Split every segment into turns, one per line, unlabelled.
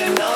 emotional.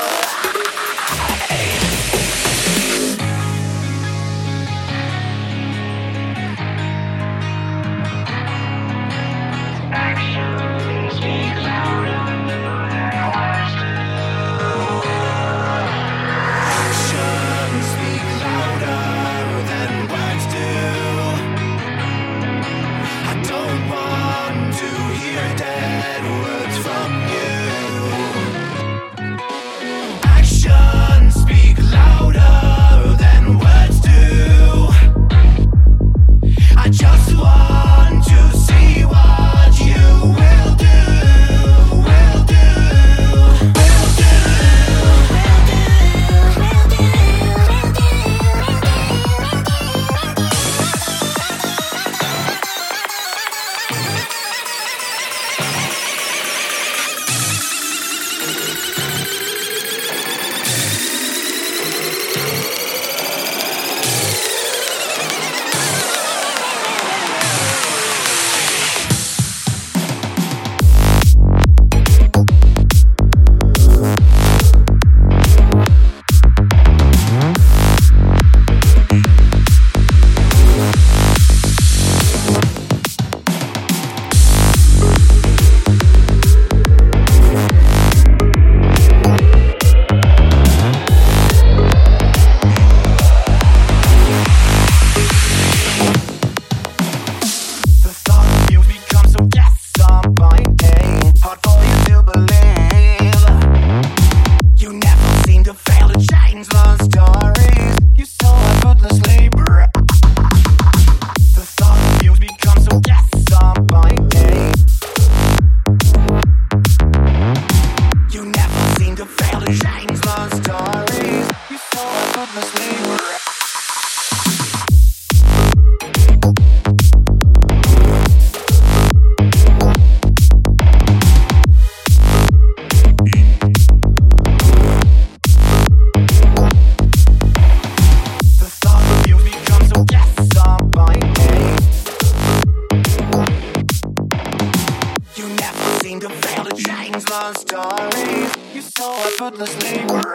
once, darling. You saw I effortlessly.